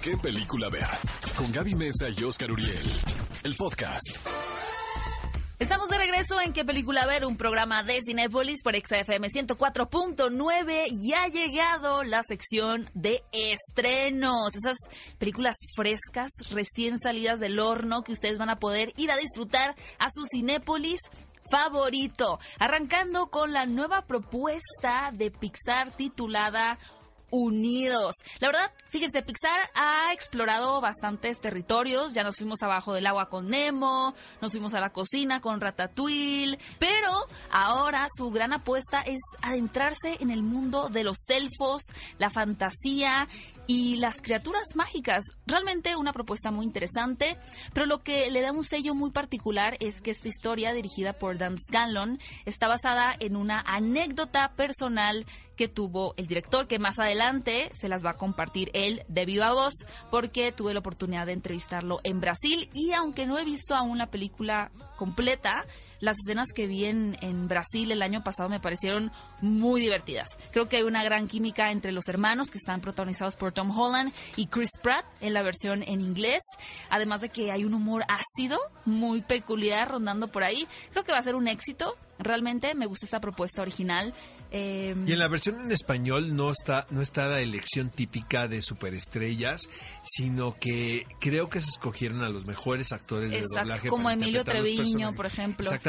qué película ver. Con Gaby Mesa y Oscar Uriel. El podcast. Estamos de regreso en ¿Qué película ver? Un programa de Cinepolis por XFM 104.9 y ha llegado la sección de estrenos. Esas películas frescas, recién salidas del horno que ustedes van a poder ir a disfrutar a su Cinépolis favorito. Arrancando con la nueva propuesta de Pixar titulada unidos. La verdad, fíjense, Pixar ha explorado bastantes territorios. Ya nos fuimos abajo del agua con Nemo, nos fuimos a la cocina con Ratatouille, pero ahora su gran apuesta es adentrarse en el mundo de los elfos, la fantasía y las criaturas mágicas. Realmente una propuesta muy interesante, pero lo que le da un sello muy particular es que esta historia dirigida por Dan Scanlon está basada en una anécdota personal que tuvo el director, que más adelante se las va a compartir él de viva voz, porque tuve la oportunidad de entrevistarlo en Brasil. Y aunque no he visto aún la película completa, las escenas que vi en, en, Brasil el año pasado me parecieron muy divertidas. Creo que hay una gran química entre los hermanos que están protagonizados por Tom Holland y Chris Pratt en la versión en inglés. Además de que hay un humor ácido muy peculiar rondando por ahí. Creo que va a ser un éxito. Realmente me gusta esta propuesta original. Eh, y en la versión en español no está, no está la elección típica de superestrellas, sino que creo que se escogieron a los mejores actores Exacto, de doblaje. Como Emilio Treviño, por ejemplo. Exactamente.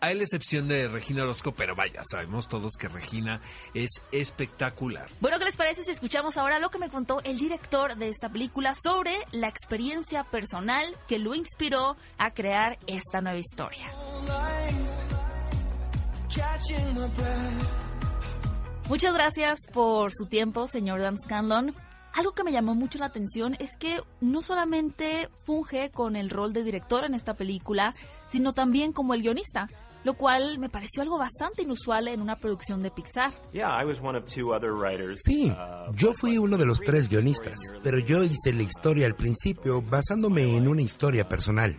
Hay la excepción de Regina Orozco, pero vaya, sabemos todos que Regina es espectacular. Bueno, ¿qué les parece si escuchamos ahora lo que me contó el director de esta película sobre la experiencia personal que lo inspiró a crear esta nueva historia? Muchas gracias por su tiempo, señor Dan Scanlon. Algo que me llamó mucho la atención es que no solamente funge con el rol de director en esta película, sino también como el guionista, lo cual me pareció algo bastante inusual en una producción de Pixar. Sí, yo fui uno de los tres guionistas, pero yo hice la historia al principio basándome en una historia personal.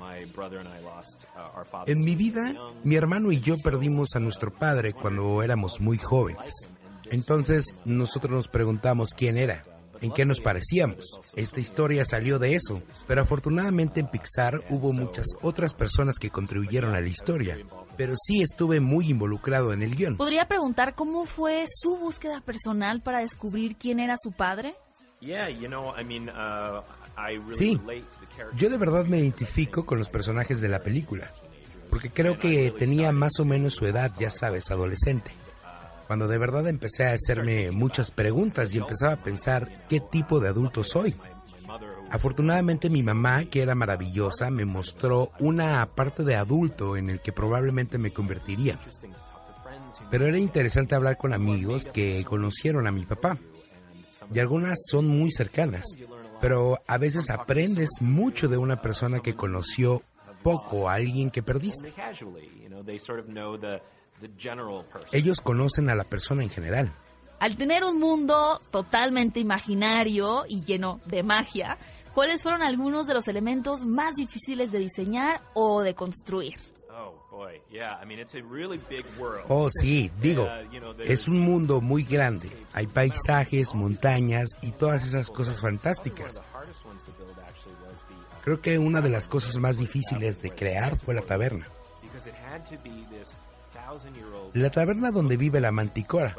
En mi vida, mi hermano y yo perdimos a nuestro padre cuando éramos muy jóvenes. Entonces nosotros nos preguntamos quién era, en qué nos parecíamos. Esta historia salió de eso, pero afortunadamente en Pixar hubo muchas otras personas que contribuyeron a la historia. Pero sí estuve muy involucrado en el guion. ¿Podría preguntar cómo fue su búsqueda personal para descubrir quién era su padre? Sí, yo de verdad me identifico con los personajes de la película, porque creo que tenía más o menos su edad, ya sabes, adolescente. Cuando de verdad empecé a hacerme muchas preguntas y empezaba a pensar qué tipo de adulto soy. Afortunadamente mi mamá, que era maravillosa, me mostró una parte de adulto en el que probablemente me convertiría. Pero era interesante hablar con amigos que conocieron a mi papá. Y algunas son muy cercanas pero a veces aprendes mucho de una persona que conoció poco a alguien que perdiste. Ellos conocen a la persona en general. Al tener un mundo totalmente imaginario y lleno de magia, ¿cuáles fueron algunos de los elementos más difíciles de diseñar o de construir? Oh, sí, digo, es un mundo muy grande. Hay paisajes, montañas y todas esas cosas fantásticas. Creo que una de las cosas más difíciles de crear fue la taberna. La taberna donde vive la manticora.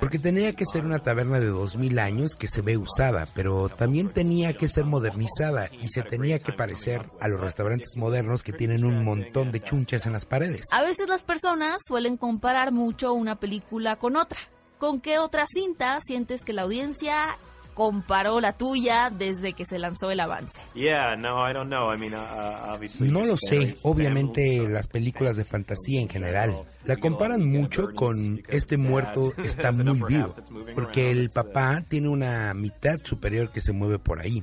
Porque tenía que ser una taberna de 2000 años que se ve usada, pero también tenía que ser modernizada y se tenía que parecer a los restaurantes modernos que tienen un montón de chunchas en las paredes. A veces las personas suelen comparar mucho una película con otra. ¿Con qué otra cinta sientes que la audiencia comparó la tuya desde que se lanzó el avance? No lo sé, obviamente las películas de fantasía en general. La comparan mucho con Este muerto está muy vivo, porque el papá tiene una mitad superior que se mueve por ahí.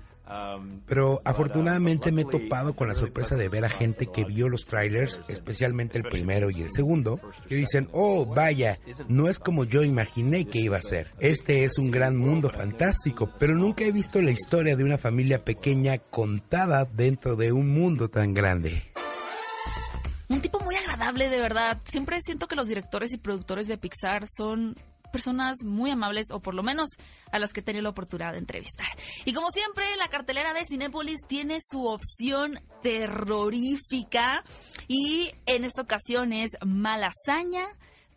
Pero afortunadamente me he topado con la sorpresa de ver a gente que vio los trailers, especialmente el primero y el segundo, que dicen, oh, vaya, no es como yo imaginé que iba a ser. Este es un gran mundo fantástico, pero nunca he visto la historia de una familia pequeña contada dentro de un mundo tan grande. Un tipo muy agradable, de verdad. Siempre siento que los directores y productores de Pixar son personas muy amables, o por lo menos a las que he tenido la oportunidad de entrevistar. Y como siempre, la cartelera de Cinépolis tiene su opción terrorífica y en esta ocasión es Malasaña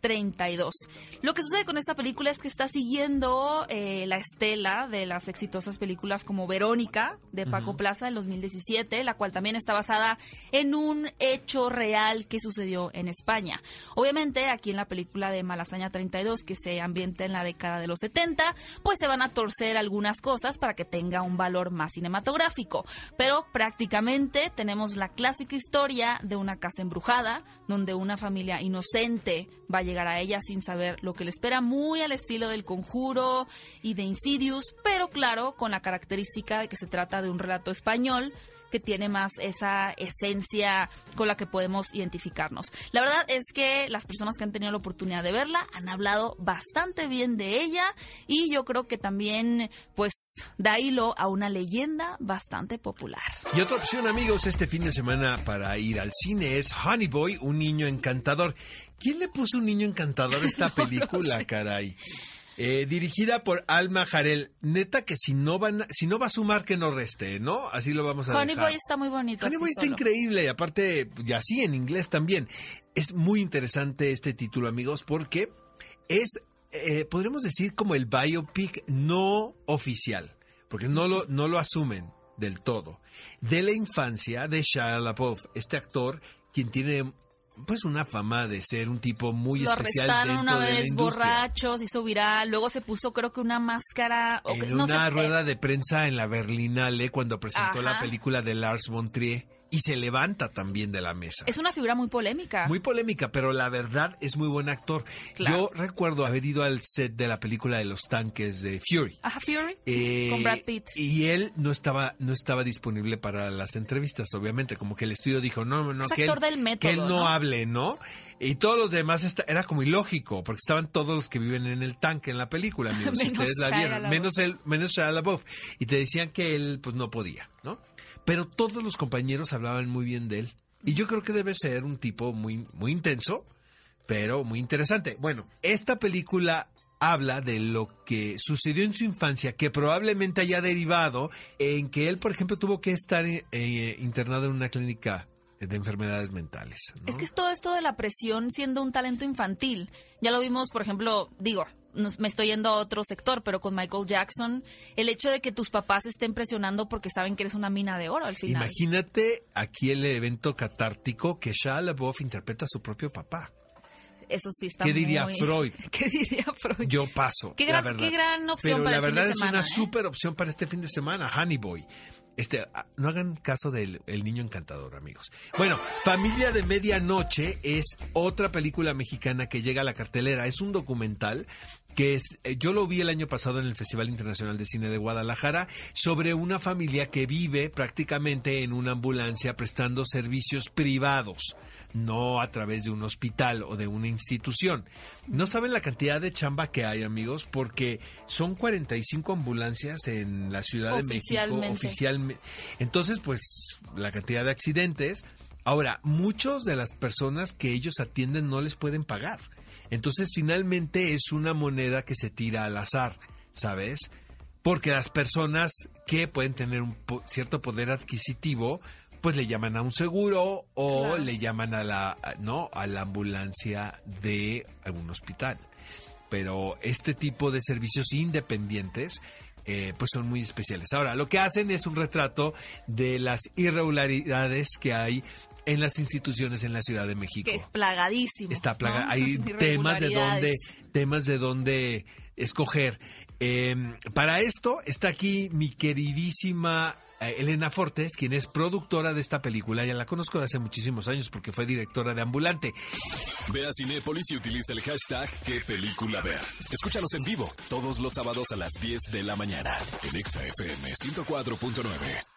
32. Lo que sucede con esta película es que está siguiendo eh, la estela de las exitosas películas como Verónica de Paco Plaza del 2017, la cual también está basada en un hecho real que sucedió en España. Obviamente, aquí en la película de Malasaña 32, que se ambienta en la década de los 70, pues se van a torcer algunas cosas para que tenga un valor más cinematográfico. Pero prácticamente tenemos la clásica historia de una casa embrujada, donde una familia inocente va a llegar a ella sin saber lo que le espera, muy al estilo del conjuro y de Insidious, pero claro, con la característica de que se trata de un relato español que tiene más esa esencia con la que podemos identificarnos. La verdad es que las personas que han tenido la oportunidad de verla han hablado bastante bien de ella y yo creo que también pues da hilo a una leyenda bastante popular. Y otra opción amigos este fin de semana para ir al cine es Honey Boy, un niño encantador. ¿Quién le puso un niño encantador a esta película, caray? Eh, dirigida por Alma Jarel. Neta que si no van, si no va a sumar que no reste, ¿no? Así lo vamos a Honey Boy está muy bonito. Honey Boy está increíble y aparte, y así en inglés también. Es muy interesante este título, amigos, porque es, eh, podríamos decir como el biopic no oficial, porque no lo, no lo asumen del todo, de la infancia de Shia LaBeouf, este actor quien tiene pues una fama de ser un tipo muy lo especial dentro una de vez la industria. borracho, se hizo viral, luego se puso creo que una máscara o en que- no una sé, rueda eh, de prensa en la Berlinale cuando presentó la película de Lars von Trier y se levanta también de la mesa. es una figura muy polémica. Muy polémica, pero la verdad es muy buen actor. Claro. Yo recuerdo haber ido al set de la película de los tanques de Fury. Ajá, Fury. Eh, Con Brad Pitt. Y él no estaba, no estaba disponible para las entrevistas, obviamente, como que el estudio dijo, no, no, Es que él, actor del método, que él no, ¿no? hable, ¿no? Y todos los demás esta- era como ilógico, porque estaban todos los que viven en el tanque en la película, amigos. si Menos ustedes la vieron, menos él, menos Shia LaBeouf. Y te decían que él, pues, no podía, ¿no? Pero todos los compañeros hablaban muy bien de él. Y yo creo que debe ser un tipo muy, muy intenso, pero muy interesante. Bueno, esta película habla de lo que sucedió en su infancia, que probablemente haya derivado en que él, por ejemplo, tuvo que estar eh, internado en una clínica de enfermedades mentales. ¿no? Es que es todo esto de la presión siendo un talento infantil. Ya lo vimos, por ejemplo, digo, me estoy yendo a otro sector, pero con Michael Jackson, el hecho de que tus papás estén presionando porque saben que eres una mina de oro al final. Imagínate aquí el evento catártico que Shia LaBeouf interpreta a su propio papá. Eso sí está ¿Qué diría Freud? ¿Qué diría Freud? Yo paso. Qué la gran- verdad. qué gran opción Pero para la el fin de verdad es semana, una ¿eh? súper opción para este fin de semana, Honey Boy. Este, ah, no hagan caso del el niño encantador, amigos. Bueno, Familia de Medianoche es otra película mexicana que llega a la cartelera. Es un documental que es, eh, yo lo vi el año pasado en el Festival Internacional de Cine de Guadalajara, sobre una familia que vive prácticamente en una ambulancia prestando servicios privados, no a través de un hospital o de una institución. No saben la cantidad de chamba que hay, amigos, porque son 45 ambulancias en la Ciudad de México Oficialmente. oficialmente. Entonces, pues, la cantidad de accidentes. Ahora, muchos de las personas que ellos atienden no les pueden pagar. Entonces, finalmente es una moneda que se tira al azar, ¿sabes? Porque las personas que pueden tener un po- cierto poder adquisitivo, pues le llaman a un seguro o Claro. le llaman a la, no, a la ambulancia de algún hospital. Pero este tipo de servicios independientes, eh, pues son muy especiales. Ahora, lo que hacen es un retrato de las irregularidades que hay en las instituciones en la Ciudad de México. Que es plagadísimo. Está plaga. ¿no? Hay temas de dónde, Irregularidades. temas de dónde escoger. Eh, para esto está aquí mi queridísima eh, Elena Fortes, quien es productora de esta película. Ya la conozco de hace muchísimos años porque fue directora de Ambulante. Ve a Cinépolis y utiliza el hashtag qué película ver. Escúchanos en vivo todos los sábados a las 10 de la mañana en Exa FM 104.9.